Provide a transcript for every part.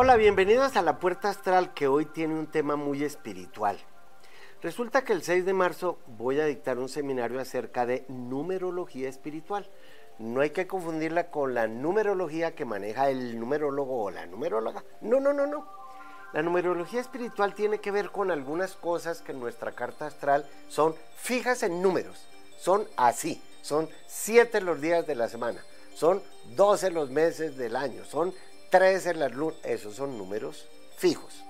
Hola, bienvenidos a la Puerta Astral que hoy tiene un tema muy espiritual. Resulta que el 6 de marzo voy a dictar un seminario acerca de numerología espiritual. No hay que confundirla con la numerología que maneja el numerólogo o la numeróloga. No, no, no, no. La numerología espiritual tiene que ver con algunas cosas que en nuestra carta astral son fijas en números. Son así. Son siete los días de la semana. Son 12 los meses del año. Son 13 las lunas. Esos son números fijos.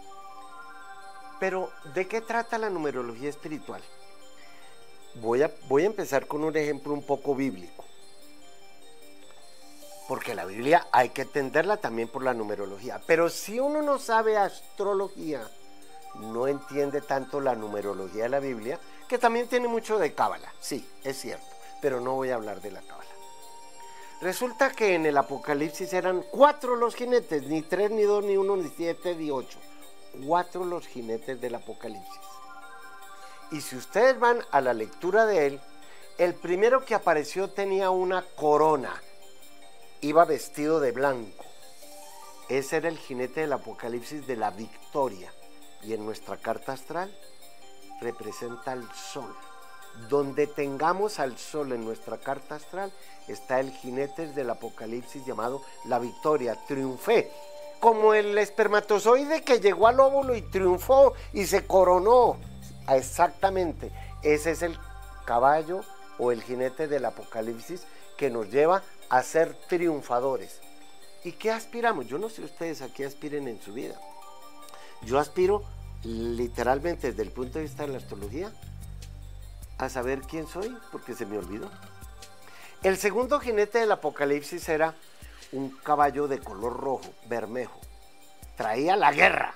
Pero, ¿de qué trata la numerología espiritual? Voy a, voy a empezar con un ejemplo un poco bíblico. Porque la Biblia hay que entenderla también por la numerología. Pero si uno no sabe astrología, no entiende tanto la numerología de la Biblia, que también tiene mucho de cábala. Sí, es cierto, pero no voy a hablar de la cábala. Resulta que en el Apocalipsis eran cuatro los jinetes, ni tres, ni dos, ni uno, ni siete, ni ocho cuatro los jinetes del Apocalipsis. Y si ustedes van a la lectura de él, el primero que apareció tenía una corona, iba vestido de blanco. Ese era el jinete del Apocalipsis de la victoria. Y en nuestra carta astral representa al sol. Donde tengamos al sol en nuestra carta astral está el jinete del Apocalipsis llamado la victoria. Triunfé como el espermatozoide que llegó al óvulo y triunfó y se coronó. Exactamente, ese es el caballo o el jinete del apocalipsis que nos lleva a ser triunfadores. ¿Y qué aspiramos? Yo no sé ustedes a qué aspiren en su vida. Yo aspiro literalmente desde el punto de vista de la astrología a saber quién soy porque se me olvidó. El segundo jinete del apocalipsis era un caballo de color rojo, bermejo. Traía la guerra.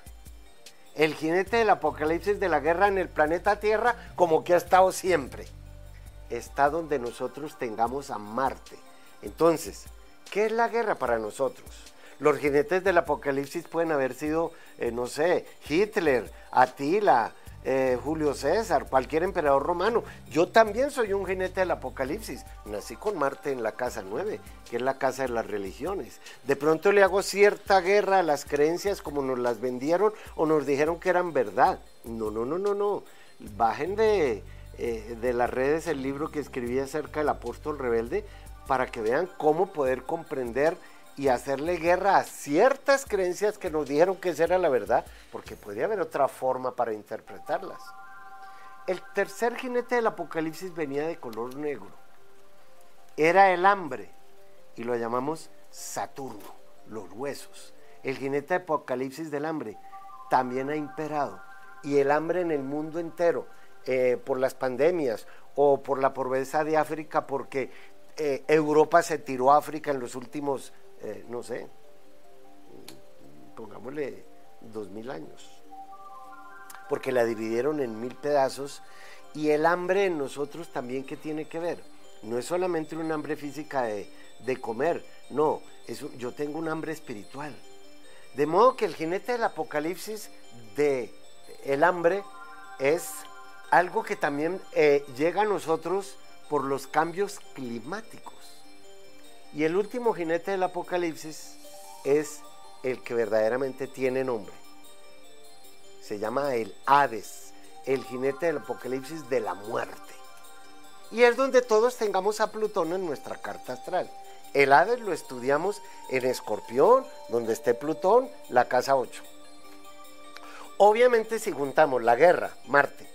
El jinete del apocalipsis de la guerra en el planeta Tierra como que ha estado siempre. Está donde nosotros tengamos a Marte. Entonces, ¿qué es la guerra para nosotros? Los jinetes del apocalipsis pueden haber sido, eh, no sé, Hitler, Atila, eh, Julio César, cualquier emperador romano. Yo también soy un jinete del Apocalipsis. Nací con Marte en la casa 9, que es la casa de las religiones. De pronto le hago cierta guerra a las creencias como nos las vendieron o nos dijeron que eran verdad. No, no, no, no, no. Bajen de, eh, de las redes el libro que escribí acerca del apóstol rebelde para que vean cómo poder comprender y hacerle guerra a ciertas creencias que nos dijeron que esa era la verdad, porque podría haber otra forma para interpretarlas. El tercer jinete del Apocalipsis venía de color negro. Era el hambre y lo llamamos Saturno, los huesos. El jinete del Apocalipsis del hambre también ha imperado y el hambre en el mundo entero eh, por las pandemias o por la pobreza de África porque eh, Europa se tiró a África en los últimos eh, no sé, pongámosle dos mil años, porque la dividieron en mil pedazos y el hambre en nosotros también que tiene que ver. No es solamente un hambre física de, comer, no, yo tengo un hambre espiritual. De modo que el jinete del apocalipsis de el hambre es algo que también eh, llega a nosotros por los cambios climáticos. Y el último jinete del Apocalipsis es el que verdaderamente tiene nombre. Se llama el Hades, el jinete del Apocalipsis de la muerte. Y es donde todos tengamos a Plutón en nuestra carta astral. El Hades lo estudiamos en Escorpión, donde esté Plutón, la casa 8. Obviamente si juntamos la guerra, Marte,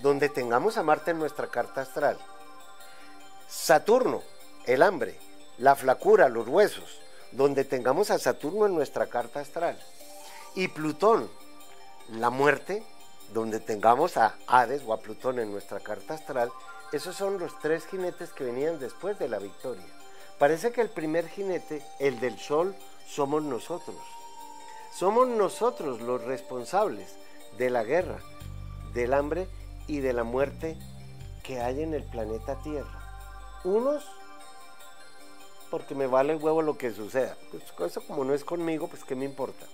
donde tengamos a Marte en nuestra carta astral, Saturno, el hambre, la flacura, los huesos, donde tengamos a Saturno en nuestra carta astral. Y Plutón, la muerte, donde tengamos a Hades o a Plutón en nuestra carta astral, esos son los tres jinetes que venían después de la victoria. Parece que el primer jinete, el del sol, somos nosotros. Somos nosotros los responsables de la guerra, del hambre y de la muerte que hay en el planeta Tierra. Unos porque me vale el huevo lo que suceda. Pues eso como no es conmigo, pues qué me importa.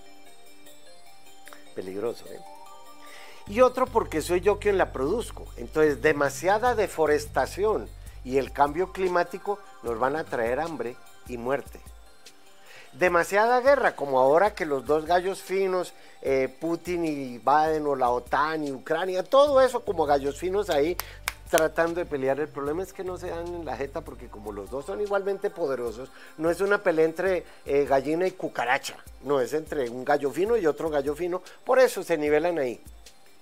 Peligroso, ¿eh? Y otro porque soy yo quien la produzco. Entonces, demasiada deforestación y el cambio climático nos van a traer hambre y muerte. demasiada guerra, como ahora que los dos gallos finos, eh, Putin y Biden o la OTAN y Ucrania, todo eso como gallos finos ahí tratando de pelear. El problema es que no se dan en la jeta porque como los dos son igualmente poderosos, no es una pelea entre eh, gallina y cucaracha, no es entre un gallo fino y otro gallo fino, por eso se nivelan ahí.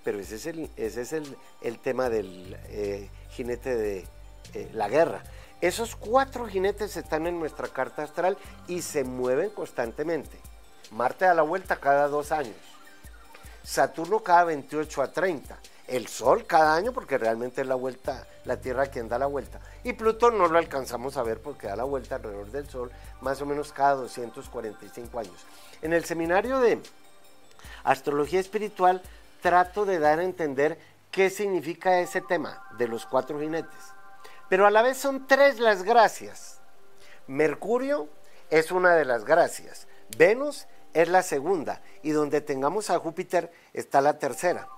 Pero ese es el, ese es el, tema del eh, jinete de la guerra. Esos cuatro jinetes están en nuestra carta astral y se mueven constantemente. Marte da la vuelta cada dos años. Saturno cada 28 a 30. El Sol cada año porque realmente es la vuelta, la Tierra quien da la vuelta. Y Plutón no lo alcanzamos a ver porque da la vuelta alrededor del Sol más o menos cada 245 años. En el seminario de Astrología Espiritual trato de dar a entender qué significa ese tema de los cuatro jinetes. Pero a la vez son tres las gracias. Mercurio es una de las gracias. Venus es la segunda. Y donde tengamos a Júpiter está la tercera.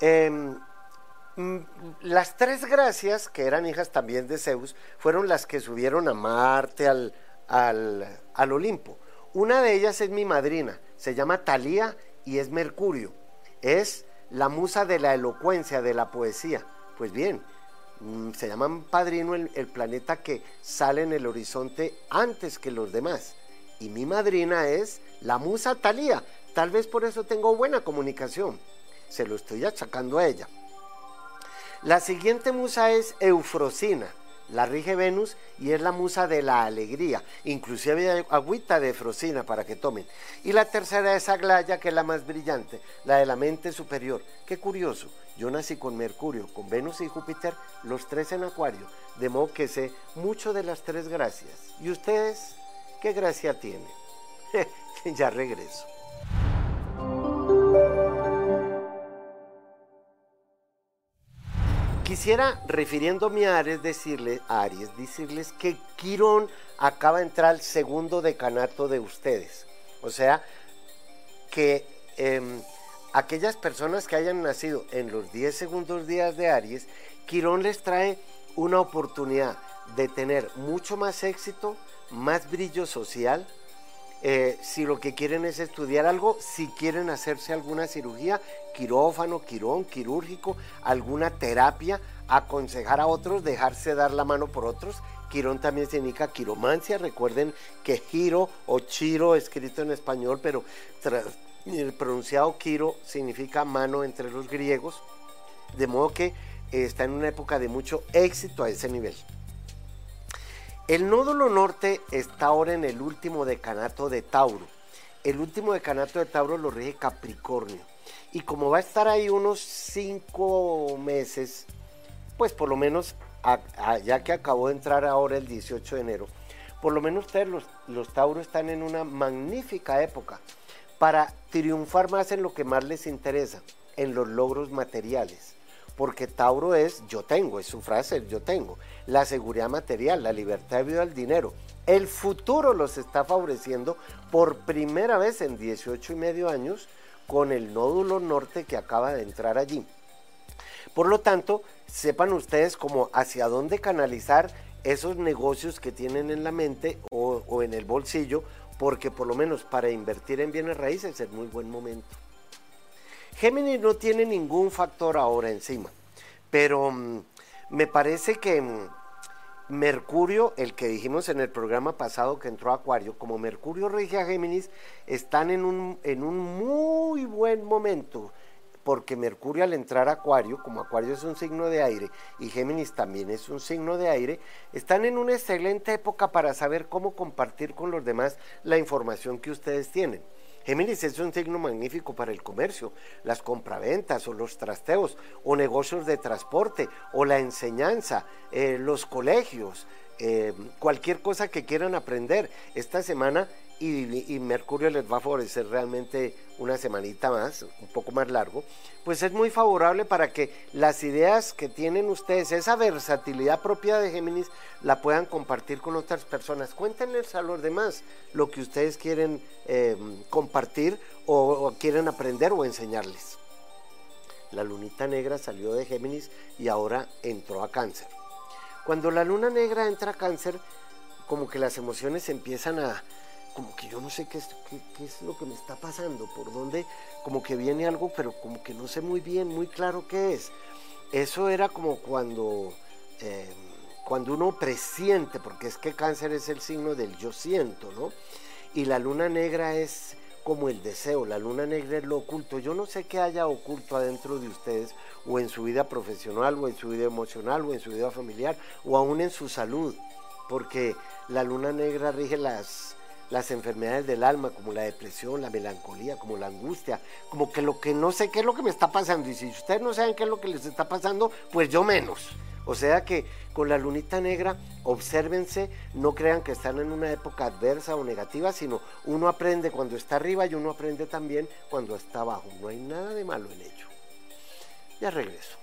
Em, las tres gracias, que eran hijas también de Zeus, fueron las que subieron a Marte al, al Olimpo. Una de ellas es mi madrina, se llama Talía y es Mercurio. Es la musa de la elocuencia, de la poesía. Pues bien, Mm, se llaman padrino el, planeta que sale en el horizonte antes que los demás. Y mi madrina es la musa Talía. Tal vez por eso tengo buena comunicación. Se lo estoy achacando a ella. La siguiente musa es Eufrosina la rige Venus y es la musa de la alegría. Inclusive hay agüita de Frosina para que tomen. Y la tercera es Aglaya, que es la más brillante, la de la mente superior. Qué curioso, yo nací con Mercurio, con Venus y Júpiter, los tres en Acuario, de modo que sé mucho de las tres gracias. ¿Y ustedes qué gracia tienen? ya regreso. Quisiera, refiriéndome a Aries, decirles, decirles que Quirón acaba de entrar al segundo decanato de ustedes. O sea, que em, aquellas personas que hayan nacido en los 10 segundos días de Aries, Quirón les trae una oportunidad de tener mucho más éxito, más brillo social, eh, si lo que quieren es estudiar algo, si quieren hacerse alguna cirugía, quirófano, quirón, quirúrgico, alguna terapia, aconsejar a otros, dejarse dar la mano por otros. Quirón también significa quiromancia. Recuerden que giro o chiro, escrito en español, pero el pronunciado quiro significa mano entre los griegos. De modo que está en una época de mucho éxito a ese nivel. El nódulo norte está ahora en el último decanato de Tauro. El último decanato de Tauro lo rige Capricornio. Y como va a estar ahí unos cinco meses, pues por lo menos, ya que acabó de entrar ahora el 18 de enero, por lo menos ustedes los, los están en una magnífica época para triunfar más en lo que más les interesa, en los logros materiales porque Tauro es yo tengo, es su frase, yo tengo. La seguridad material, la libertad de vida al dinero. El futuro los está favoreciendo por primera vez en 18 y medio años con el nódulo norte que acaba de entrar allí. Por lo tanto, sepan ustedes cómo hacia dónde canalizar esos negocios que tienen en la mente o, o en el bolsillo, porque por lo menos para invertir en bienes raíces es muy buen momento. Géminis no tiene ningún factor ahora encima, pero mm, me parece que mm, Mercurio, el que dijimos en el programa pasado que entró a Acuario, como Mercurio rige a Géminis, están en un, en un muy buen momento, porque Mercurio al entrar a Acuario, como Acuario es un signo de aire y Géminis también es un signo de aire, están en una excelente época para saber cómo compartir con los demás la información que ustedes tienen. Géminis es un signo magnífico para el comercio, las compraventas o los trasteos o negocios de transporte o la enseñanza, eh, los colegios, eh, cualquier cosa que quieran aprender. Esta semana y, Mercurio les va a favorecer realmente una semanita más, un poco más largo, pues es muy favorable para que las ideas que tienen ustedes, esa versatilidad propia de Géminis, la puedan compartir con otras personas. Cuéntenles a los demás lo que ustedes quieren em, compartir o quieren aprender o enseñarles. La lunita negra salió de Géminis y ahora entró a cáncer. Cuando la luna negra entra a cáncer, como que las emociones empiezan a, como que yo no sé qué es, qué, es lo que me está pasando, por dónde, como que viene algo, pero como que no sé muy bien, muy claro qué es. Eso era como cuando, eh, cuando uno presiente, porque es que cáncer es el signo del yo siento, ¿no? Y la luna negra es como el deseo, la luna negra es lo oculto. Yo no sé qué haya oculto adentro de ustedes, o en su vida profesional, o en su vida emocional, o en su vida familiar, o aún en su salud, porque la luna negra rige las, las enfermedades del alma, como la depresión, la melancolía, como la angustia, como que lo que no sé qué es lo que me está pasando. Y si ustedes no saben qué es lo que les está pasando, pues yo menos. O sea que con la lunita negra, obsérvense, no crean que están en una época adversa o negativa, sino uno aprende cuando está arriba y uno aprende también cuando está abajo. No hay nada de malo en ello. Ya regreso.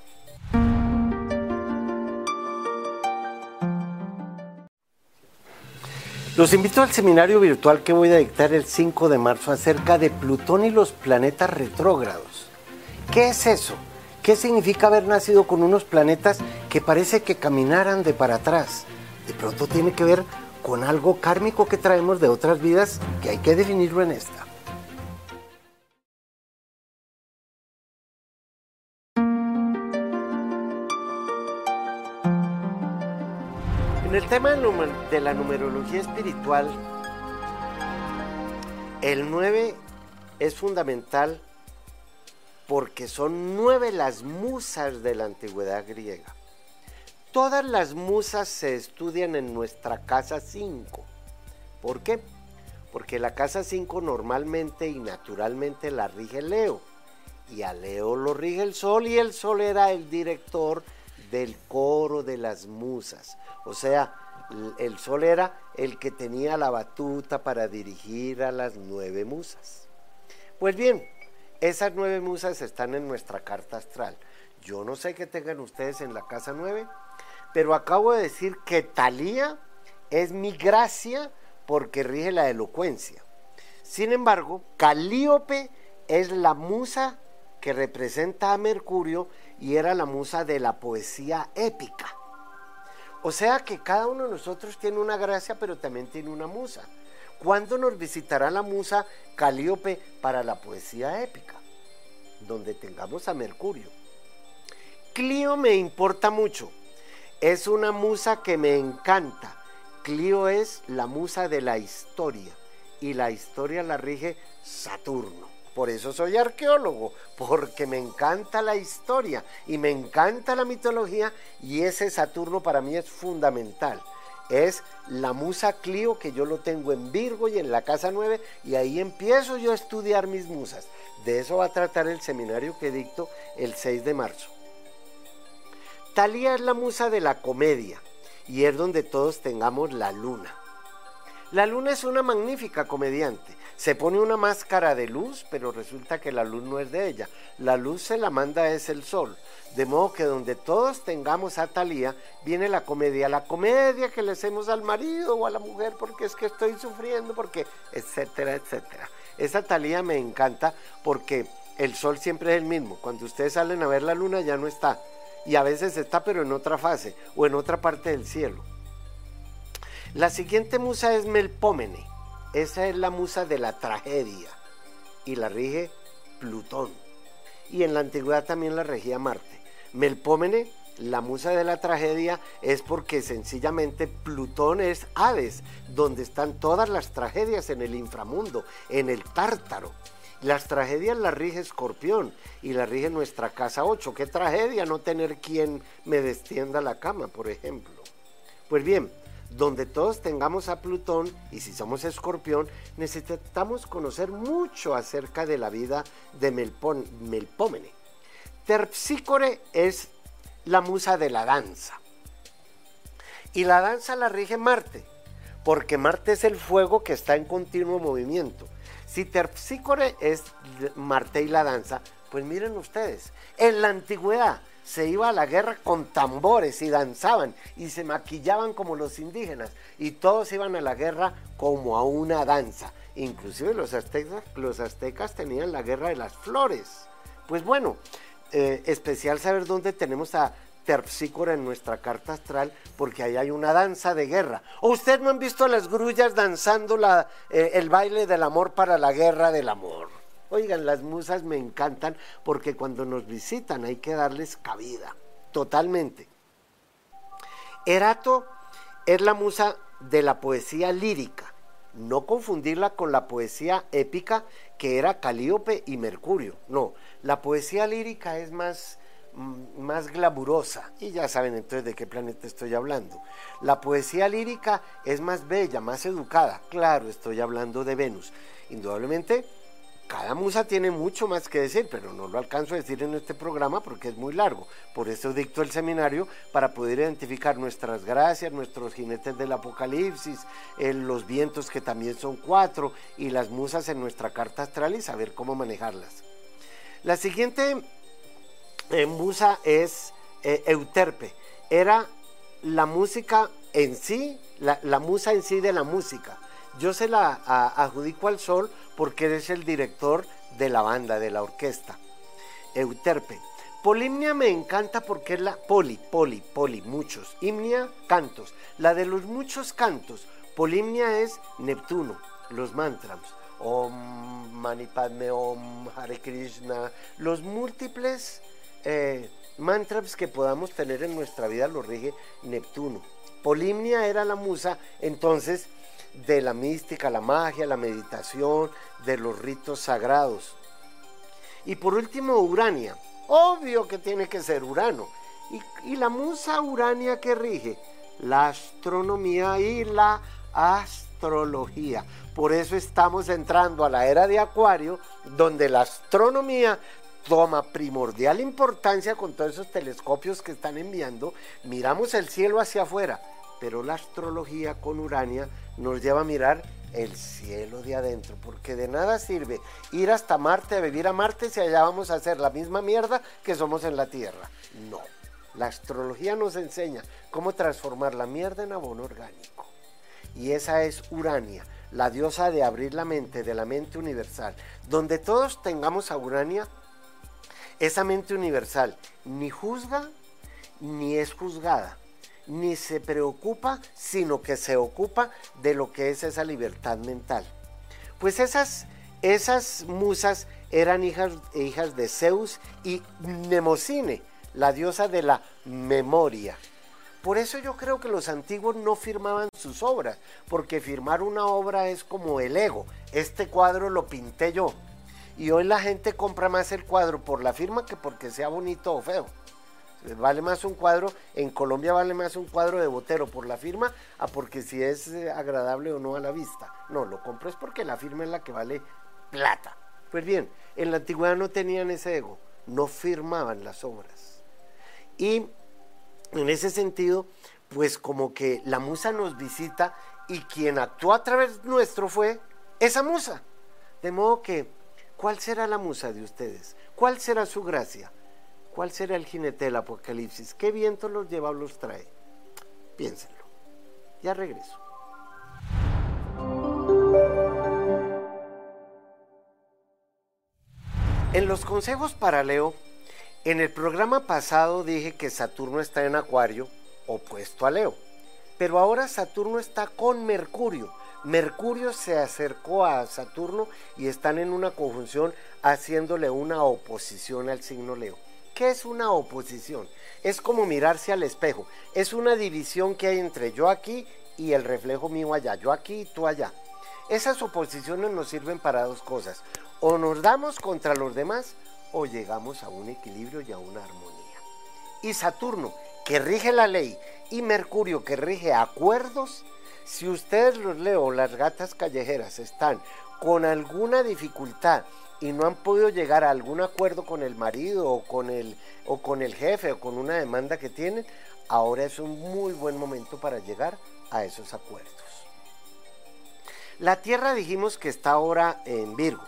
Los invito al seminario virtual que voy a dictar el 5 de marzo acerca de Plutón y los planetas retrógrados. ¿Qué es eso? ¿Qué significa haber nacido con unos planetas que parece que caminaran de para atrás? De pronto tiene que ver con algo kármico que traemos de otras vidas que hay que definirlo en esta. El tema de la numerología espiritual, el 9 es fundamental porque son nueve las musas de la antigüedad griega. Todas las musas se estudian en nuestra casa 5. ¿Por qué? Porque la casa 5 normalmente y naturalmente la rige Leo. Y a Leo lo rige el Sol y el Sol era el director del coro de las musas. O sea, el sol era el que tenía la batuta para dirigir a las nueve musas. Pues bien, esas nueve musas están en nuestra carta astral. Yo no sé qué tengan ustedes en la casa nueve, pero acabo de decir que Talía es mi gracia porque rige la elocuencia. Sin embargo, Calíope es la musa que representa a Mercurio y era la musa de la poesía épica. O sea que cada uno de nosotros tiene una gracia, pero también tiene una musa. ¿Cuándo nos visitará la musa Calíope para la poesía épica? Donde tengamos a Mercurio. Clio me importa mucho. Es una musa que me encanta. Clio es la musa de la historia y la historia la rige Saturno. Por eso soy arqueólogo, porque me encanta la historia y me encanta la mitología y ese Saturno para mí es fundamental. Es la musa Clio que yo lo tengo en Virgo y en la casa 9 y ahí empiezo yo a estudiar mis musas. De eso va a tratar el seminario que dicto el 6 de marzo. Talía es la musa de la comedia y es donde todos tengamos la luna. La luna es una magnífica comediante se pone una máscara de luz, pero resulta que la luz no es de ella. La luz se la manda es el sol. De modo que donde todos tengamos a Talía, viene la comedia. La comedia que le hacemos al marido o a la mujer porque es que estoy sufriendo, porque, etcétera, etcétera. Esa Talía me encanta porque el sol siempre es el mismo. Cuando ustedes salen a ver la luna ya no está. Y a veces está, pero en otra fase o en otra parte del cielo. La siguiente musa es Melpómene. Esa es la musa de la tragedia y la rige Plutón. Y en la antigüedad también la regía Marte. Melpómene, la musa de la tragedia, es porque sencillamente Plutón es Hades, donde están todas las tragedias en el inframundo, en el tártaro. Las tragedias las rige Escorpión y la rige nuestra casa 8. Qué tragedia no tener quien me destienda la cama, por ejemplo. Pues bien, donde todos tengamos a Plutón, y si somos escorpión, necesitamos conocer mucho acerca de la vida de Melpómene. Terpsícore es la musa de la danza. Y la danza la rige Marte, porque Marte es el fuego que está en continuo movimiento. Si Terpsícore es Marte y la danza, pues miren ustedes, en la antigüedad se iba a la guerra con tambores y danzaban y se maquillaban como los indígenas y todos iban a la guerra como a una danza. Inclusive los aztecas, los aztecas tenían la guerra de las flores. Pues bueno, eh, especial saber dónde tenemos a terpsícora en nuestra carta astral porque ahí hay una danza de guerra. ¿O usted no han visto a las grullas danzando la, eh, el baile del amor para la guerra del amor? Oigan, las musas me encantan porque cuando nos visitan hay que darles cabida, totalmente. Erato es la musa de la poesía lírica, no confundirla con la poesía épica que era Calíope y Mercurio. No, la poesía lírica es más, mm, más glamurosa. Y ya saben entonces de qué planeta estoy hablando. La poesía lírica es más bella, más educada. Claro, estoy hablando de Venus. Indudablemente cada musa tiene mucho más que decir, pero no lo alcanzo a decir en este programa porque es muy largo. Por eso dicto el seminario para poder identificar nuestras gracias, nuestros jinetes del apocalipsis, los vientos que también son cuatro y las musas en nuestra carta astral y saber cómo manejarlas. La siguiente eh, musa es eh, Euterpe. Era la música en sí, la musa en sí de la música yo se la adjudico al sol porque es el director de la banda, de la orquesta. Euterpe. Polimnia me encanta porque es la poli, poli, poli, muchos. Himnia, cantos. La de los muchos cantos. Polimnia es Neptuno, los mantras. Om Mani Padme Om Hare Krishna. Los múltiples eh, mantras que podamos tener en nuestra vida los rige Neptuno. Polimnia era la musa, entonces de la mística, la magia, la meditación, de los ritos sagrados. Y por último, Urania. Obvio que tiene que ser Urano. Y, la musa Urania que rige la astronomía y la astrología. Por eso estamos entrando a la era de Acuario, donde la astronomía toma primordial importancia con todos esos telescopios que están enviando. Miramos el cielo hacia afuera pero la astrología con Urania nos lleva a mirar el cielo de adentro, porque de nada sirve ir hasta Marte, a vivir a Marte, si allá vamos a hacer la misma mierda que somos en la Tierra. No, la astrología nos enseña cómo transformar la mierda en abono orgánico. Y esa es Urania, la diosa de abrir la mente, de la mente universal. Donde todos tengamos a Urania, esa mente universal ni juzga ni es juzgada ni se preocupa, sino que se ocupa de lo que es esa libertad mental. Pues esas, esas musas eran hijas, hijas de Zeus y Nemocine, la diosa de la memoria. Por eso yo creo que los antiguos no firmaban sus obras, porque firmar una obra es como el ego. Este cuadro lo pinté yo. Y hoy la gente compra más el cuadro por la firma que porque sea bonito o feo. Vale más un cuadro, en Colombia vale más un cuadro de Botero por la firma a porque si es eh, agradable o no a la vista. No, lo compro es porque la firma es la que vale plata. Pues bien, en la antigüedad no tenían ese ego, no firmaban las obras. Y en ese sentido, pues como que la musa nos visita y quien actuó a través nuestro fue esa musa. De modo que, ¿cuál será la musa de ustedes? ¿Cuál será su gracia? ¿Cuál será el jinete del apocalipsis? ¿Qué viento los lleva o los trae? Piénsenlo. Ya regreso. En los consejos para Leo, en el programa pasado dije que Saturno está en Acuario, opuesto a Leo. Pero ahora Saturno está con Mercurio. Mercurio se acercó a Saturno y están en una conjunción haciéndole una oposición al signo Leo. ¿Qué es una oposición? Es como mirarse al espejo. Es una división que hay entre yo aquí y el reflejo mío allá. Yo aquí y tú allá. Esas oposiciones nos sirven para dos cosas. O nos damos contra los demás o llegamos a un equilibrio y a una armonía. Y Saturno, que rige la ley, y Mercurio, que rige acuerdos, si ustedes los leo, las gatas callejeras están con alguna dificultad y no han podido llegar a algún acuerdo con el marido o con el, o con el jefe o con una demanda que tienen, ahora es un muy buen momento para llegar a esos acuerdos. La Tierra dijimos que está ahora en Virgo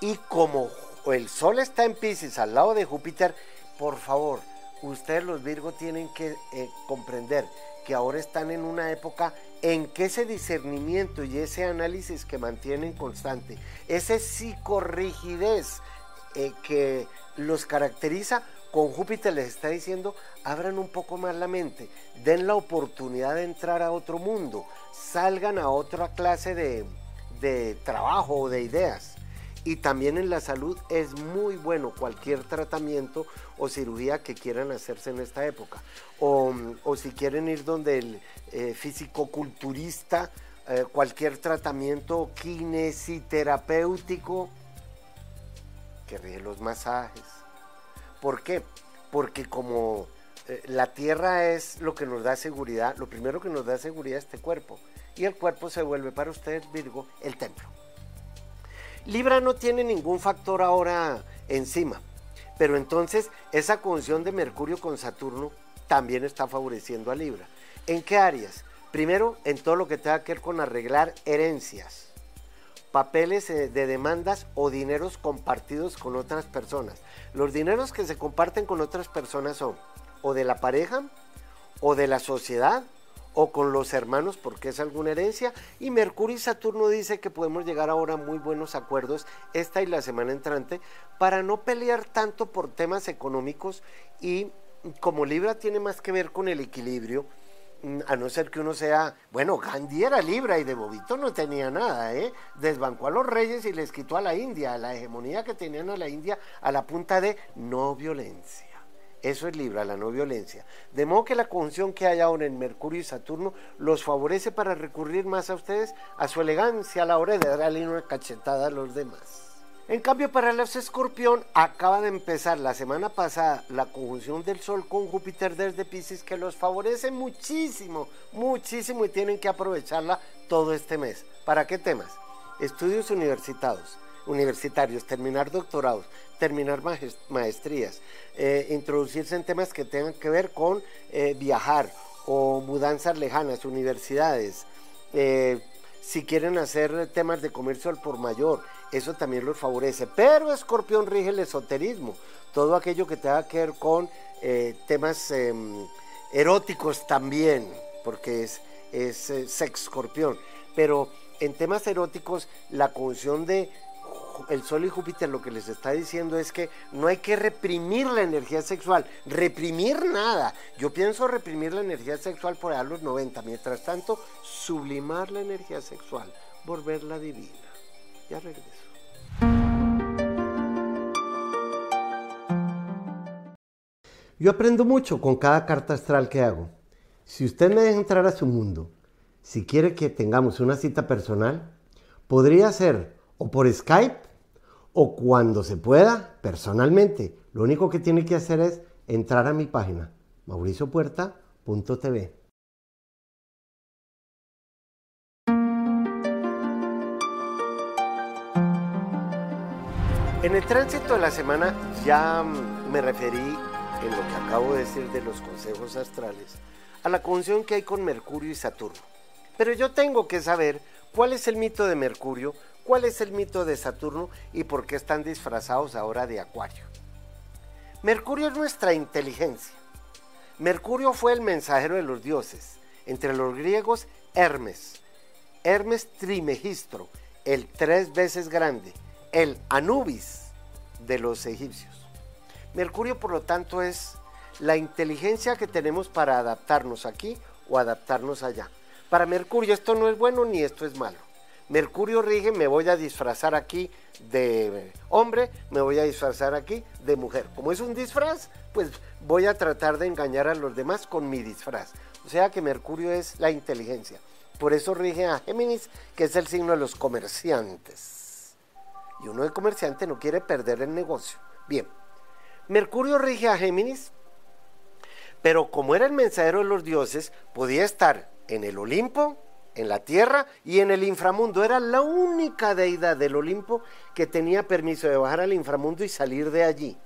y como el Sol está en Pisces al lado de Júpiter, por favor, ustedes los Virgo tienen que eh, comprender que ahora están en una época en que ese discernimiento y ese análisis que mantienen constante, esa psicorrigidez eh, que los caracteriza, con Júpiter les está diciendo, abran un poco más la mente, den la oportunidad de entrar a otro mundo, salgan a otra clase de, de trabajo o de ideas. Y también en la salud es muy bueno cualquier tratamiento o cirugía que quieran hacerse en esta época. O, si quieren ir donde el eh, físico-culturista, eh, cualquier tratamiento kinesiterapéutico, que ríe los masajes. ¿Por qué? Porque como eh, la tierra es lo que nos da seguridad, lo primero que nos da seguridad es este cuerpo. Y el cuerpo se vuelve para ustedes, Virgo, el templo. Libra no tiene ningún factor ahora encima, pero entonces esa conjunción de Mercurio con Saturno también está favoreciendo a Libra. ¿En qué áreas? Primero, en todo lo que tenga que ver con arreglar herencias, papeles eh, de demandas o dineros compartidos con otras personas. Los dineros que se comparten con otras personas son o de la pareja, o de la sociedad, o con los hermanos porque es alguna herencia. Y Mercurio y Saturno dice que podemos llegar ahora a muy buenos acuerdos esta y la semana entrante para no pelear tanto por temas económicos y como Libra tiene más que ver con el equilibrio, mm, a no ser que uno sea, bueno, Gandhi era Libra y de Bobito no tenía nada, ¿eh? Desbancó a los reyes y les quitó a la India, la hegemonía que tenían a la India a la punta de no violencia. Eso es Libra, la no violencia. De modo que la conjunción que hay ahora en Mercurio y Saturno los favorece para recurrir más a ustedes, a su elegancia a la hora de darle una cachetada a los demás. En cambio, para los escorpión, acaba de empezar la semana pasada la conjunción del Sol con Júpiter desde Pisces, que los favorece muchísimo, muchísimo y tienen que aprovecharla todo este mes. ¿Para qué temas? Estudios universitarios, universitarios, terminar doctorados, terminar maestrías, eh, introducirse en temas que tengan que ver con eh, viajar o mudanzas lejanas, universidades. Eh, si quieren hacer temas de comercio al por mayor, eso también los favorece. Pero Escorpión rige el esoterismo, todo aquello que tenga que ver con temas em, eróticos también, porque es, es sex escorpión. Pero en temas eróticos, la función de el Sol y Júpiter lo que les está diciendo es que no hay que reprimir la energía sexual, reprimir nada. Yo pienso reprimir la energía sexual por allá los 90, mientras tanto, sublimar la energía sexual, volverla divina. Ya regreso. Yo aprendo mucho con cada carta astral que hago. Si usted me deja entrar a su mundo, si quiere que tengamos una cita personal, podría ser o por Skype o cuando se pueda, personalmente. Lo único que tiene que hacer es entrar a mi página, mauriciopuerta.tv. En el tránsito de la semana ya me referí en lo que acabo de decir de los consejos astrales a la conjunción que hay con Mercurio y Saturno. Pero yo tengo que saber cuál es el mito de Mercurio, ¿Cuál es el mito de Saturno y por qué están disfrazados ahora de Acuario? Mercurio es nuestra inteligencia. Mercurio fue el mensajero de los dioses, entre los griegos Hermes, Hermes Trimegistro, el tres veces grande, el Anubis de los egipcios. Mercurio, por lo tanto, es la inteligencia que tenemos para adaptarnos aquí o adaptarnos allá. Para Mercurio esto no es bueno ni esto es malo. Mercurio rige, me voy a disfrazar aquí de hombre, me voy a disfrazar aquí de mujer. Como es un disfraz, pues voy a tratar de engañar a los demás con mi disfraz. O sea que Mercurio es la inteligencia. Por eso rige a Géminis, que es el signo de los comerciantes. Y uno de comerciante no quiere perder el negocio. Bien, Mercurio rige a Géminis, pero como era el mensajero de los dioses, podía estar en el Olimpo, en la tierra y en el inframundo. Era la única deidad del Olimpo que tenía permiso de bajar al inframundo y salir de allí.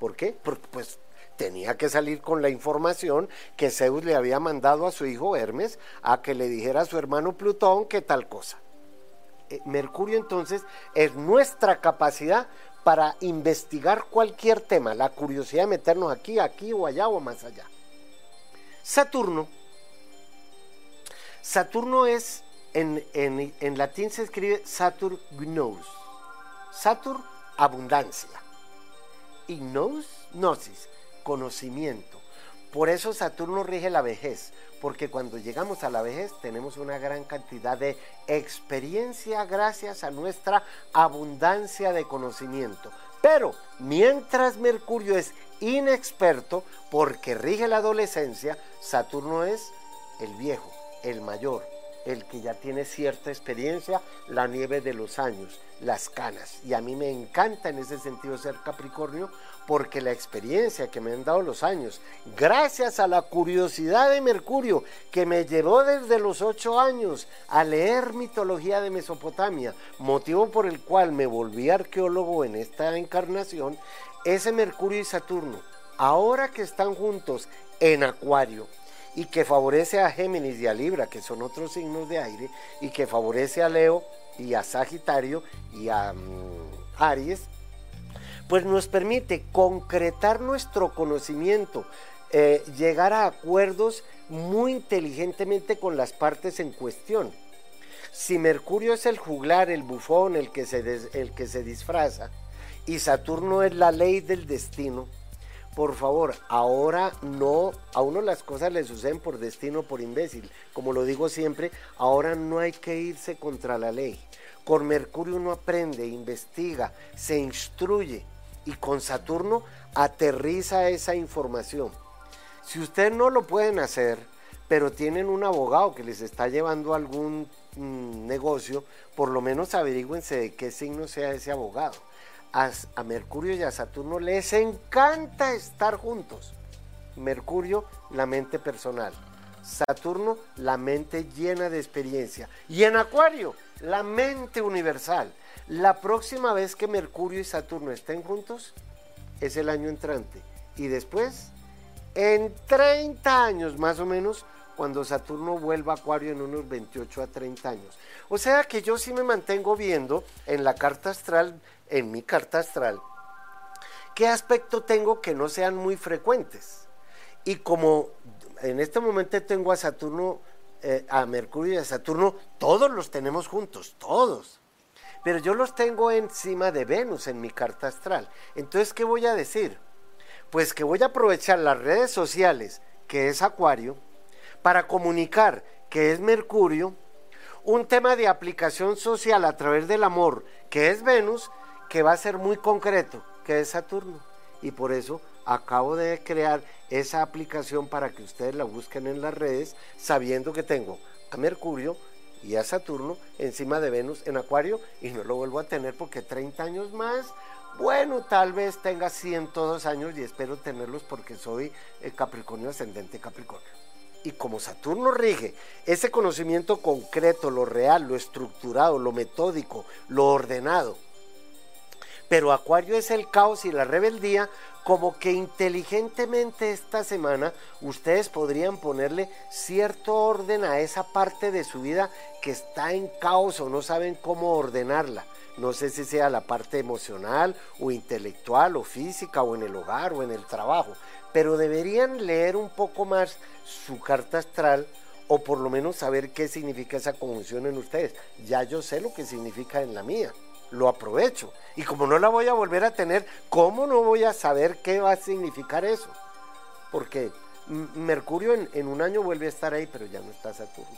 ¿Por qué? Porque pues tenía que salir con la información que Zeus le había mandado a su hijo Hermes a que le dijera a su hermano Plutón que tal cosa. Eh, Mercurio entonces es nuestra capacidad para investigar cualquier tema, la curiosidad de meternos aquí, aquí o allá o más allá. Saturno Saturno es, en, latín se escribe Saturn Satur, abundancia. ignos, gnosis, conocimiento. Por eso Saturno rige la vejez, porque cuando llegamos a la vejez tenemos una gran cantidad de experiencia gracias a nuestra abundancia de conocimiento. Pero mientras Mercurio es inexperto, porque rige la adolescencia, Saturno es el viejo, el mayor, el que ya tiene cierta experiencia, la nieve de los años, las canas. Y a mí me encanta en ese sentido ser Capricornio porque la experiencia que me han dado los años, gracias a la curiosidad de Mercurio que me llevó desde los ocho años a leer mitología de Mesopotamia, motivo por el cual me volví arqueólogo en esta encarnación, ese Mercurio y Saturno, ahora que están juntos en Acuario, y que favorece a Géminis y a Libra, que son otros signos de aire, y que favorece a Leo y a Sagitario y a mm, Aries, pues nos permite concretar nuestro conocimiento, eh, llegar a acuerdos muy inteligentemente con las partes en cuestión. Si Mercurio es el juglar, el bufón, el que se, el que se disfraza, y Saturno es la ley del destino, por favor, ahora no, a uno las cosas le suceden por destino, por imbécil. Como lo digo siempre, ahora no hay que irse contra la ley. Con Mercurio uno aprende, investiga, se instruye y con Saturno aterriza esa información. Si ustedes no lo pueden hacer, pero tienen un abogado que les está llevando algún mm, negocio, por lo menos averigüense de qué signo sea ese abogado a, Mercurio y a Saturno les encanta estar juntos. Mercurio, la mente personal. Saturno, la mente llena de experiencia. Y en Acuario, la mente universal. La próxima vez que Mercurio y Saturno estén juntos es el año entrante. Y después, en 30 años más o menos, cuando Saturno vuelva a Acuario en unos 28 a 30 años. O sea que yo sí me mantengo viendo en la carta astral en mi carta astral, qué aspecto tengo que no sean muy frecuentes. Y como en este momento tengo a Saturno, eh, a Mercurio y a Saturno, todos los tenemos juntos, todos. Pero yo los tengo encima de Venus en mi carta astral. Entonces, ¿qué voy a decir? Pues que voy a aprovechar las redes sociales, que es Acuario, para comunicar que es Mercurio, un tema de aplicación social a través del amor, que es Venus, que va a ser muy concreto, que es Saturno. Y por eso acabo de crear esa aplicación para que ustedes la busquen en las redes, sabiendo que tengo a Mercurio y a Saturno encima de Venus en Acuario y no lo vuelvo a tener porque 30 años más, bueno, tal vez tenga 102 años y espero tenerlos porque soy el Capricornio ascendente Capricornio. Y como Saturno rige ese conocimiento concreto, lo real, lo estructurado, lo metódico, lo ordenado, pero Acuario es el caos y la rebeldía, como que inteligentemente esta semana ustedes podrían ponerle cierto orden a esa parte de su vida que está en caos o no saben cómo ordenarla. No sé si sea la parte emocional o intelectual o física o en el hogar o en el trabajo, pero deberían leer un poco más su carta astral o por lo menos saber qué significa esa conjunción en ustedes. Ya yo sé lo que significa en la mía lo aprovecho. Y como no la voy a volver a tener, ¿cómo no voy a saber qué va a significar eso? Porque Mercurio en, un año vuelve a estar ahí, pero ya no está Saturno.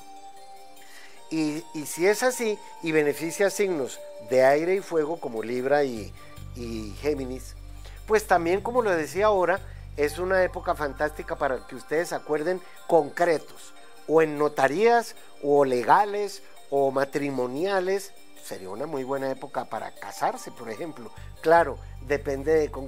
Y, si es así, y beneficia signos de aire y fuego como Libra y, y Géminis, pues también, como lo decía ahora, es una época fantástica para que ustedes acuerden concretos, o en notarías, o legales, o matrimoniales, sería una muy buena época para casarse, por ejemplo. Claro, depende de con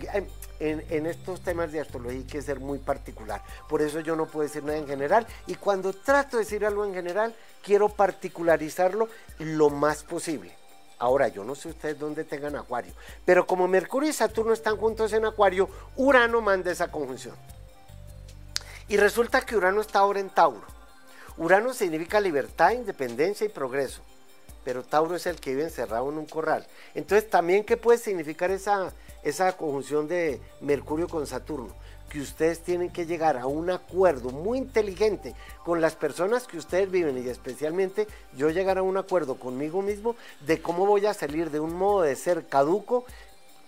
en, en, estos temas de astrología hay que ser muy particular. Por eso yo no puedo decir nada en general. Y cuando trato de decir algo en general, quiero particularizarlo lo más posible. Ahora, yo no sé ustedes dónde tengan Acuario, pero como Mercurio y Saturno están juntos en Acuario, Urano manda esa conjunción. Y resulta que Urano está ahora en Tauro. Urano significa libertad, independencia y progreso pero Tauro es el que vive encerrado en un corral. Entonces, también, ¿qué puede significar esa, esa conjunción de Mercurio con Saturno? Que ustedes tienen que llegar a un acuerdo muy inteligente con las personas que ustedes viven y especialmente yo llegar a un acuerdo conmigo mismo de cómo voy a salir de un modo de ser caduco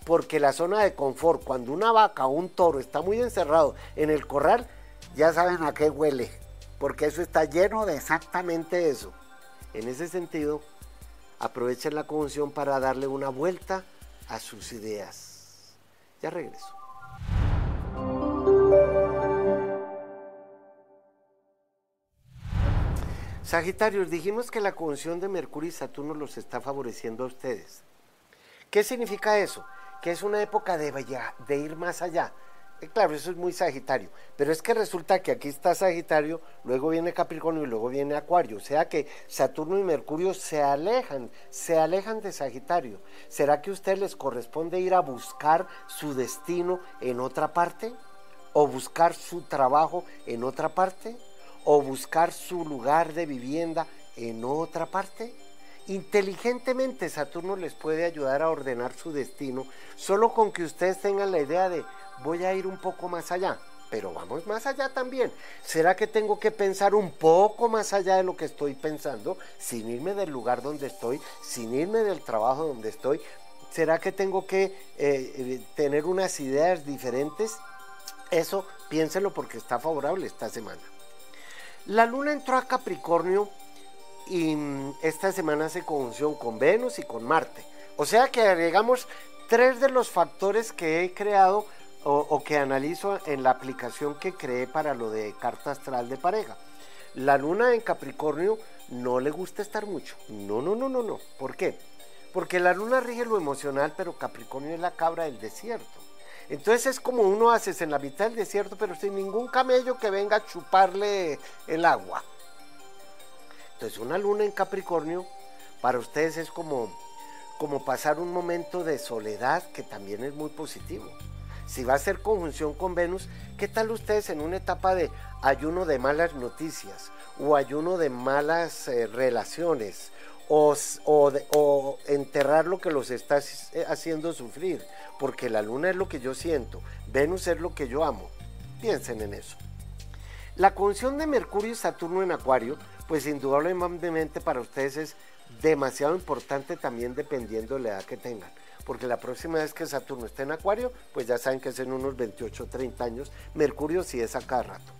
porque la zona de confort, cuando una vaca o un toro está muy encerrado en el corral, ya saben a qué huele, porque eso está lleno de exactamente eso. En ese sentido, aprovechen la conjunción para darle una vuelta a sus ideas. Ya regreso. Sagitarios, dijimos que la conjunción de Mercurio y Saturno los está favoreciendo a ustedes. ¿Qué significa eso? Que es una época de, de ir más allá. Eh, claro, eso es muy Sagitario, pero es que resulta que aquí está Sagitario, luego viene Capricornio y luego viene Acuario. O sea que Saturno y Mercurio se alejan, se alejan de Sagitario. ¿Será que a ustedes les corresponde ir a buscar su destino en otra parte? ¿O buscar su trabajo en otra parte? o buscar su lugar de vivienda en otra parte? Inteligentemente Saturno les puede ayudar a ordenar su destino solo con que ustedes tengan la idea de voy a ir un poco más allá, pero vamos más allá también. ¿Será que tengo que pensar un poco más allá de lo que estoy pensando sin irme del lugar donde estoy, sin irme del trabajo donde estoy? ¿Será que tengo que eh, eh, tener unas ideas diferentes? Eso piénselo porque está favorable esta semana. La luna entró a Capricornio y mm, esta semana hace conjunción con Venus y con Marte. O sea que agregamos tres de los factores que he creado o, que analizo en la aplicación que creé para lo de carta astral de pareja. La luna en Capricornio no le gusta estar mucho. No, no, no, no, no. ¿Por qué? Porque la luna rige lo emocional, pero Capricornio es la cabra del desierto. Entonces es como uno hace en la mitad del desierto, pero sin ningún camello que venga a chuparle el agua. Entonces una luna en Capricornio para ustedes es como, como pasar un momento de soledad que también es muy positivo. Si va a ser conjunción con Venus, ¿qué tal ustedes en una etapa de ayuno de malas noticias o ayuno de malas eh, relaciones o, o, enterrar lo que los está eh, haciendo sufrir, porque la luna es lo que yo siento, Venus es lo que yo amo. Piensen en eso. La conjunción de Mercurio y Saturno en Acuario, pues indudablemente para ustedes es demasiado importante también dependiendo de la edad que tengan. Porque la próxima vez que Saturno esté en Acuario, pues ya saben que es en unos 28 o 30 años. Mercurio sí es a cada rato.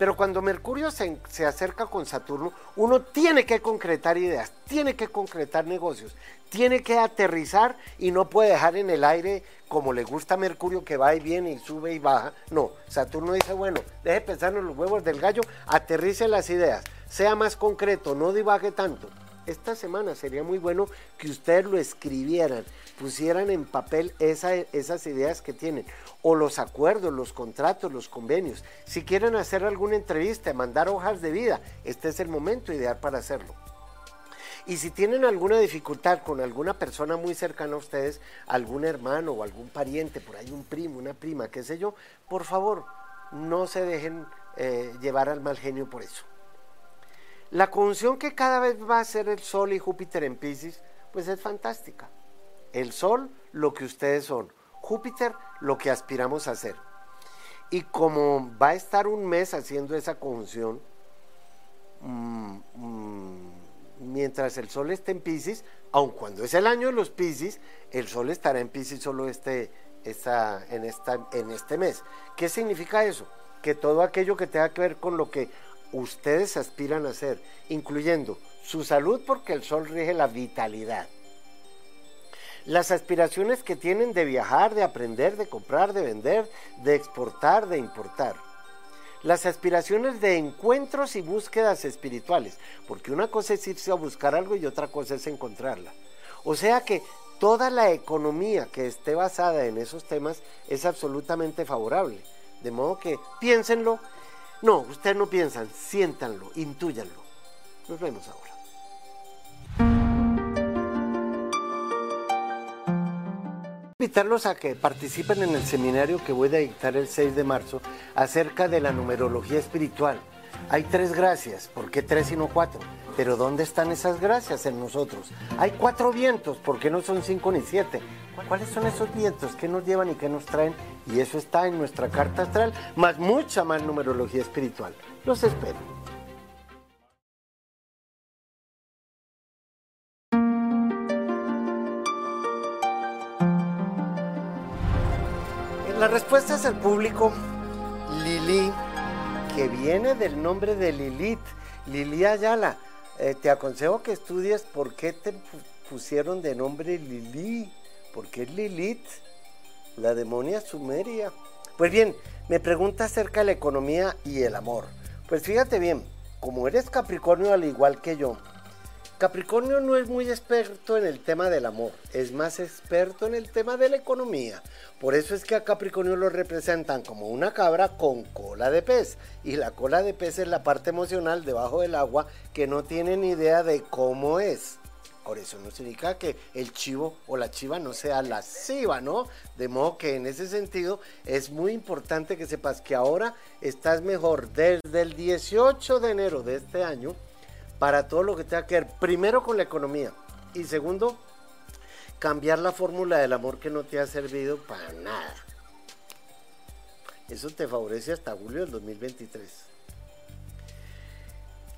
Pero cuando Mercurio se, acerca con Saturno, uno tiene que concretar ideas, tiene que concretar negocios, tiene que aterrizar y no puede dejar en el aire como le gusta a Mercurio que va y viene y sube y baja. No, Saturno dice, bueno, deje pensar en los huevos del gallo, aterrice las ideas, sea más concreto, no divague tanto esta semana sería muy bueno que ustedes lo escribieran, pusieran en papel esas ideas que tienen, o los acuerdos, los contratos, los convenios. Si quieren hacer alguna entrevista, mandar hojas de vida, este es el momento ideal para hacerlo. Y si tienen alguna dificultad con alguna persona muy cercana a ustedes, algún hermano o algún pariente, por ahí un primo, una prima, qué sé yo, por favor, no se dejen eh, llevar al mal genio por eso. La conjunción que cada vez va a ser el Sol y Júpiter en Pisces, pues es fantástica. El Sol, lo que ustedes son. Júpiter, lo que aspiramos a ser. Y como va a estar un mes haciendo esa conjunción, mm, mm, mientras el Sol esté en Pisces, aun cuando es el año de los Pisces, el Sol estará en Pisces solo este, en, esta, en este mes. ¿Qué significa eso? Que todo aquello que tenga que ver con lo que ustedes aspiran a ser, incluyendo su salud porque el sol rige la vitalidad. Las aspiraciones que tienen de viajar, de aprender, de comprar, de vender, de exportar, de importar. Las aspiraciones de encuentros y búsquedas espirituales, porque una cosa es irse a buscar algo y otra cosa es encontrarla. O sea que toda la economía que esté basada en esos temas es absolutamente favorable. De modo que piénsenlo no, ustedes no piensan, siéntanlo, intúyanlo. Nos vemos ahora. Invitarlos a que participen en el seminario que voy a dictar el 6 de marzo acerca de la numerología espiritual. Hay tres gracias, ¿por qué tres y no cuatro? Pero ¿dónde están esas gracias en nosotros? Hay cuatro vientos, ¿por qué no son cinco ni siete? ¿Cuáles son esos vientos? ¿Qué nos llevan y qué nos traen? Y eso está en nuestra carta astral, más mucha más numerología espiritual. Los espero. La respuesta es el público Lili, que viene del nombre de Lilith, Lili Ayala. Eh, te aconsejo que estudies por qué te pusieron de nombre Lili, porque es Lilith, la demonia sumeria. Pues bien, me pregunta acerca de la economía y el amor. Pues fíjate bien, como eres Capricornio al igual que yo, Capricornio no es muy experto en el tema del amor, es más experto en el tema de la economía. Por eso es que a Capricornio lo representan como una cabra con cola de pez. Y la cola de pez es la parte emocional debajo del agua que no tiene ni idea de cómo es. Por eso no significa que el chivo o la chiva no sea lasciva, ¿no? De modo que en ese sentido es muy importante que sepas que ahora estás mejor desde el 18 de enero de este año para todo lo que tenga que ver, primero con la economía y segundo, cambiar la fórmula del amor que no te ha servido para nada. Eso te favorece hasta julio del 2023.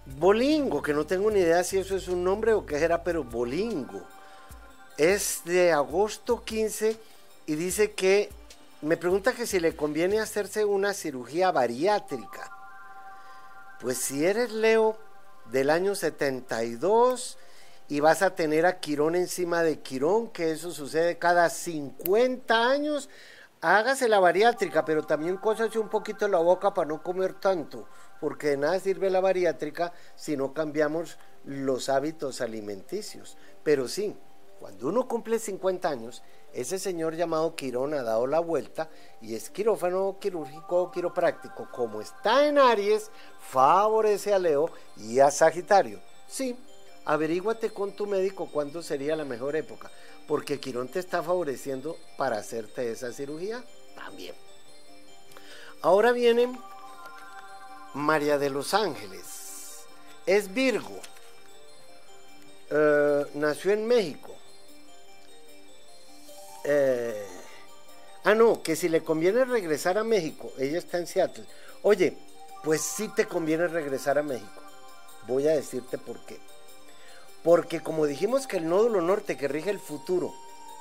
Bolingo, que no tengo ni idea si eso es un nombre o qué era, pero Bolingo. Es de agosto 15 y dice que me pregunta que si le conviene hacerse una cirugía bariátrica. Pues si eres Leo, del año 72 y vas a tener a Quirón encima de Quirón, que eso sucede cada 50 años. Hágase la bariátrica, pero también cósase un poquito la boca para no comer tanto, porque de nada sirve la bariátrica si no cambiamos los hábitos alimenticios. Pero sí, cuando uno cumple 50 años, ese señor llamado Quirón ha dado la vuelta y es quirófano quirúrgico o quiropráctico. Como está en Aries, favorece a Leo y a Sagitario. Sí, averíguate con tu médico cuándo sería la mejor época, porque Quirón te está favoreciendo para hacerte esa cirugía también. Ahora viene María de los Ángeles. Es Virgo. Eh, nació en México eh, ah, no, que si le conviene regresar a México, ella está en Seattle. Oye, pues sí te conviene regresar a México. Voy a decirte por qué. Porque como dijimos que el nódulo norte que rige el futuro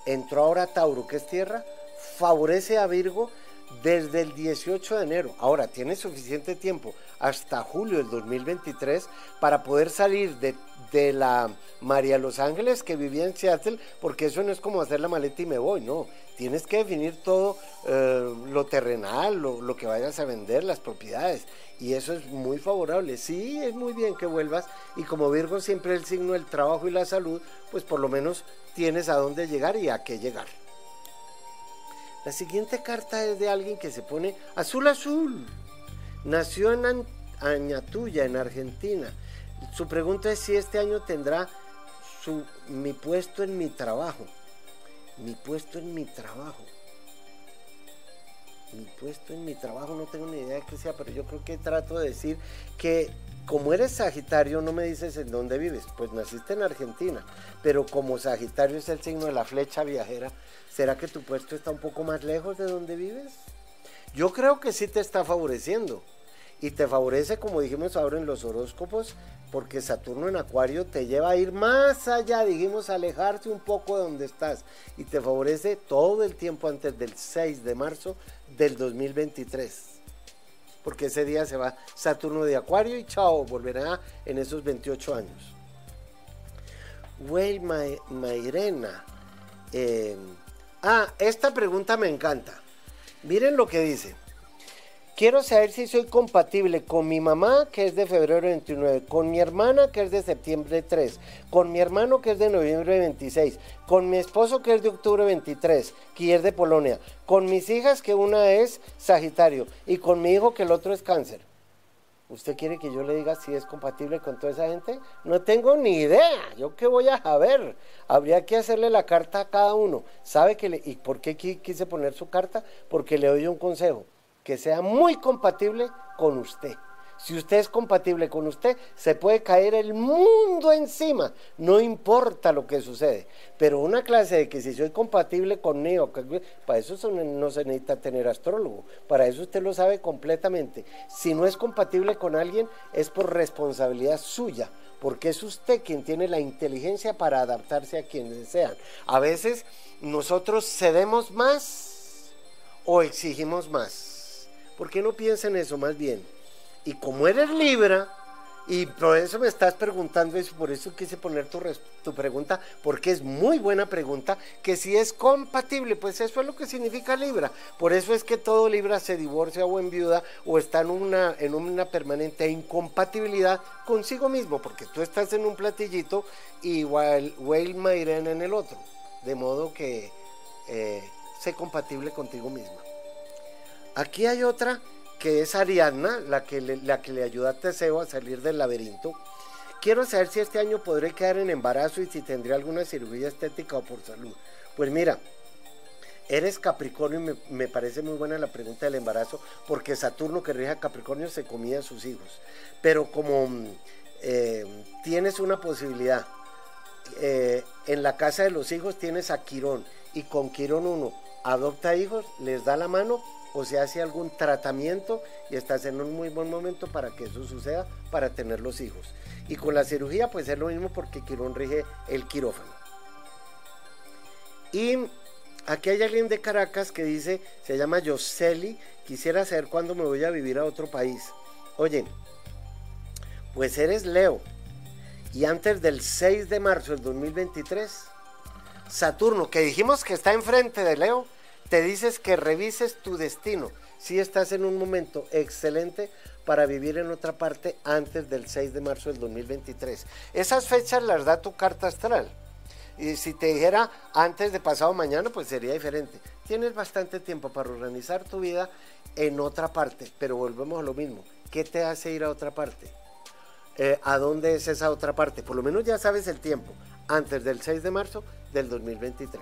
entró ahora a Tauro, que es tierra, favorece a Virgo desde el 18 de enero. Ahora, tiene suficiente tiempo hasta julio del 2023 para poder salir de, la María Los Ángeles que vivía en Seattle, porque eso no es como hacer la maleta y me voy, no. Tienes que definir todo eh, lo terrenal, lo, lo que vayas a vender, las propiedades. Y eso es muy favorable. Sí, es muy bien que vuelvas. Y como Virgo siempre es el signo del trabajo y la salud, pues por lo menos tienes a dónde llegar y a qué llegar. La siguiente carta es de alguien que se pone azul azul. Nació en Añatuya, en Argentina. Su pregunta es si este año tendrá su, mi puesto en mi trabajo. Mi puesto en mi trabajo. Mi puesto en mi trabajo, no tengo ni idea de qué sea, pero yo creo que trato de decir que como eres Sagitario, no me dices en dónde vives. Pues naciste en Argentina, pero como Sagitario es el signo de la flecha viajera, ¿será que tu puesto está un poco más lejos de donde vives? Yo creo que sí te está favoreciendo. Y te favorece, como dijimos ahora en los horóscopos, porque Saturno en Acuario te lleva a ir más allá, dijimos, alejarte un poco de donde estás. Y te favorece todo el tiempo antes del 6 de marzo del 2023. Porque ese día se va Saturno de Acuario y chao, volverá en esos 28 años. Güey, Mairena. Eh, ah, esta pregunta me encanta. Miren lo que dice. Quiero saber si soy compatible con mi mamá, que es de febrero 29, con mi hermana, que es de septiembre 3, con mi hermano, que es de noviembre 26, con mi esposo, que es de octubre 23, que es de Polonia, con mis hijas, que una es Sagitario, y con mi hijo, que el otro es Cáncer. ¿Usted quiere que yo le diga si es compatible con toda esa gente? No tengo ni idea. ¿Yo qué voy a saber? Habría que hacerle la carta a cada uno. ¿Sabe que le, y por qué quise poner su carta? Porque le doy un consejo. Que sea muy compatible con usted. Si usted es compatible con usted, se puede caer el mundo encima, no importa lo que sucede. Pero una clase de que si soy compatible con Neo, para eso no se necesita tener astrólogo, para eso usted lo sabe completamente. Si no es compatible con alguien, es por responsabilidad suya, porque es usted quien tiene la inteligencia para adaptarse a quienes desean. A veces nosotros cedemos más o exigimos más? ¿Por qué no piensa en eso más bien? Y como eres Libra, y por eso me estás preguntando eso, por eso quise poner tu, tu, pregunta, porque es muy buena pregunta, que si es compatible, pues eso es lo que significa Libra. Por eso es que todo Libra se divorcia o enviuda o está en una, en una permanente incompatibilidad consigo mismo, porque tú estás en un platillito y Whale Mayren en el otro, de modo que eh, sé compatible contigo misma. Aquí hay otra que es Ariadna, la que, le, la que le ayuda a Teseo a salir del laberinto. Quiero saber si este año podré quedar en embarazo y si tendré alguna cirugía estética o por salud. Pues mira, eres Capricornio y me, parece muy buena la pregunta del embarazo, porque Saturno que rige a Capricornio se comía a sus hijos. Pero como mm, eh, tienes una posibilidad, eh, en la casa de los hijos tienes a Quirón y con Quirón uno adopta hijos, les da la mano o se hace algún tratamiento y estás en un muy buen momento para que eso suceda, para tener los hijos. Y con la cirugía pues es lo mismo porque Quirón rige el quirófano. Y aquí hay alguien de Caracas que dice, se llama Yoseli, quisiera saber cuándo me voy a vivir a otro país. Oye, pues eres Leo. Y antes del 6 de marzo del 2023, Saturno, que dijimos que está enfrente de Leo, te dices que revises tu destino. Si estás en un momento excelente para vivir en otra parte antes del 6 de marzo del 2023. Esas fechas las da tu carta astral. Y si te dijera antes de pasado mañana, pues sería diferente. Tienes bastante tiempo para organizar tu vida en otra parte, pero volvemos a lo mismo. ¿Qué te hace ir a otra parte? Eh, ¿A dónde es esa otra parte? Por lo menos ya sabes el tiempo, antes del 6 de marzo del 2023.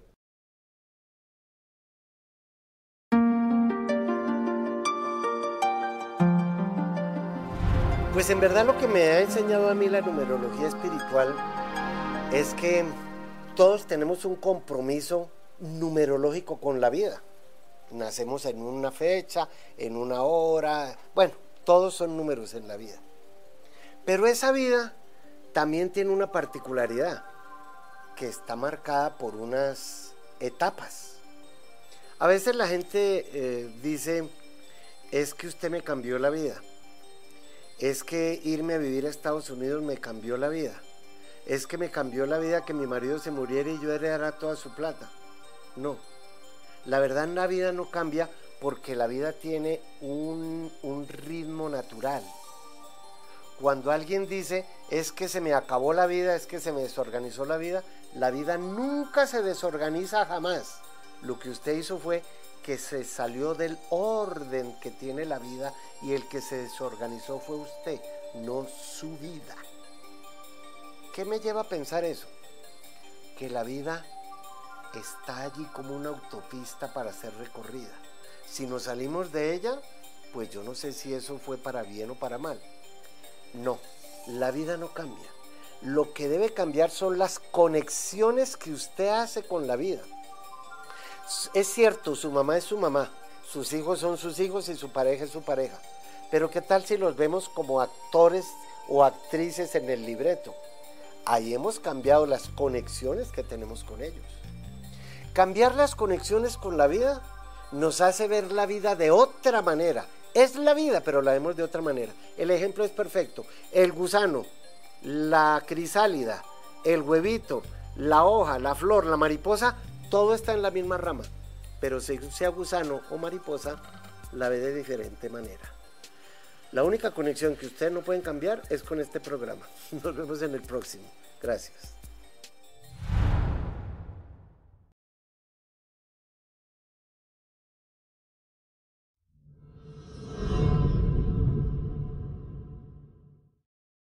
Pues en verdad lo que me ha enseñado a mí la numerología espiritual es que todos tenemos un compromiso numerológico con la vida. Nacemos en una fecha, en una hora, bueno, todos son números en la vida. Pero esa vida también tiene una particularidad, que está marcada por unas etapas. A veces la gente eh, dice, es que usted me cambió la vida es que irme a vivir a Estados Unidos me cambió la vida. Es que me cambió la vida que mi marido se muriera y yo heredara toda su plata. No. La verdad la vida no cambia porque la vida tiene un, un ritmo natural. Cuando alguien dice es que se me acabó la vida, es que se me desorganizó la vida, la vida nunca se desorganiza jamás. Lo que usted hizo fue que se salió del orden que tiene la vida y el que se desorganizó fue usted, no su vida. ¿Qué me lleva a pensar eso? Que la vida está allí como una autopista para ser recorrida. Si nos salimos de ella, pues yo no sé si eso fue para bien o para mal. No, la vida no cambia. Lo que debe cambiar son las conexiones que usted hace con la vida es cierto, su mamá es su mamá, sus hijos son sus hijos y su pareja es su pareja. Pero ¿qué tal si los vemos como actores o actrices en el libreto? Ahí hemos cambiado las conexiones que tenemos con ellos. Cambiar las conexiones con la vida nos hace ver la vida de otra manera. Es la vida, pero la vemos de otra manera. El ejemplo es perfecto. El gusano, la crisálida, el huevito, la hoja, la flor, la mariposa, todo está en la misma rama, pero si sea gusano o mariposa, la ve de diferente manera. La única conexión que ustedes no pueden cambiar es con este programa. Nos vemos en el próximo. Gracias.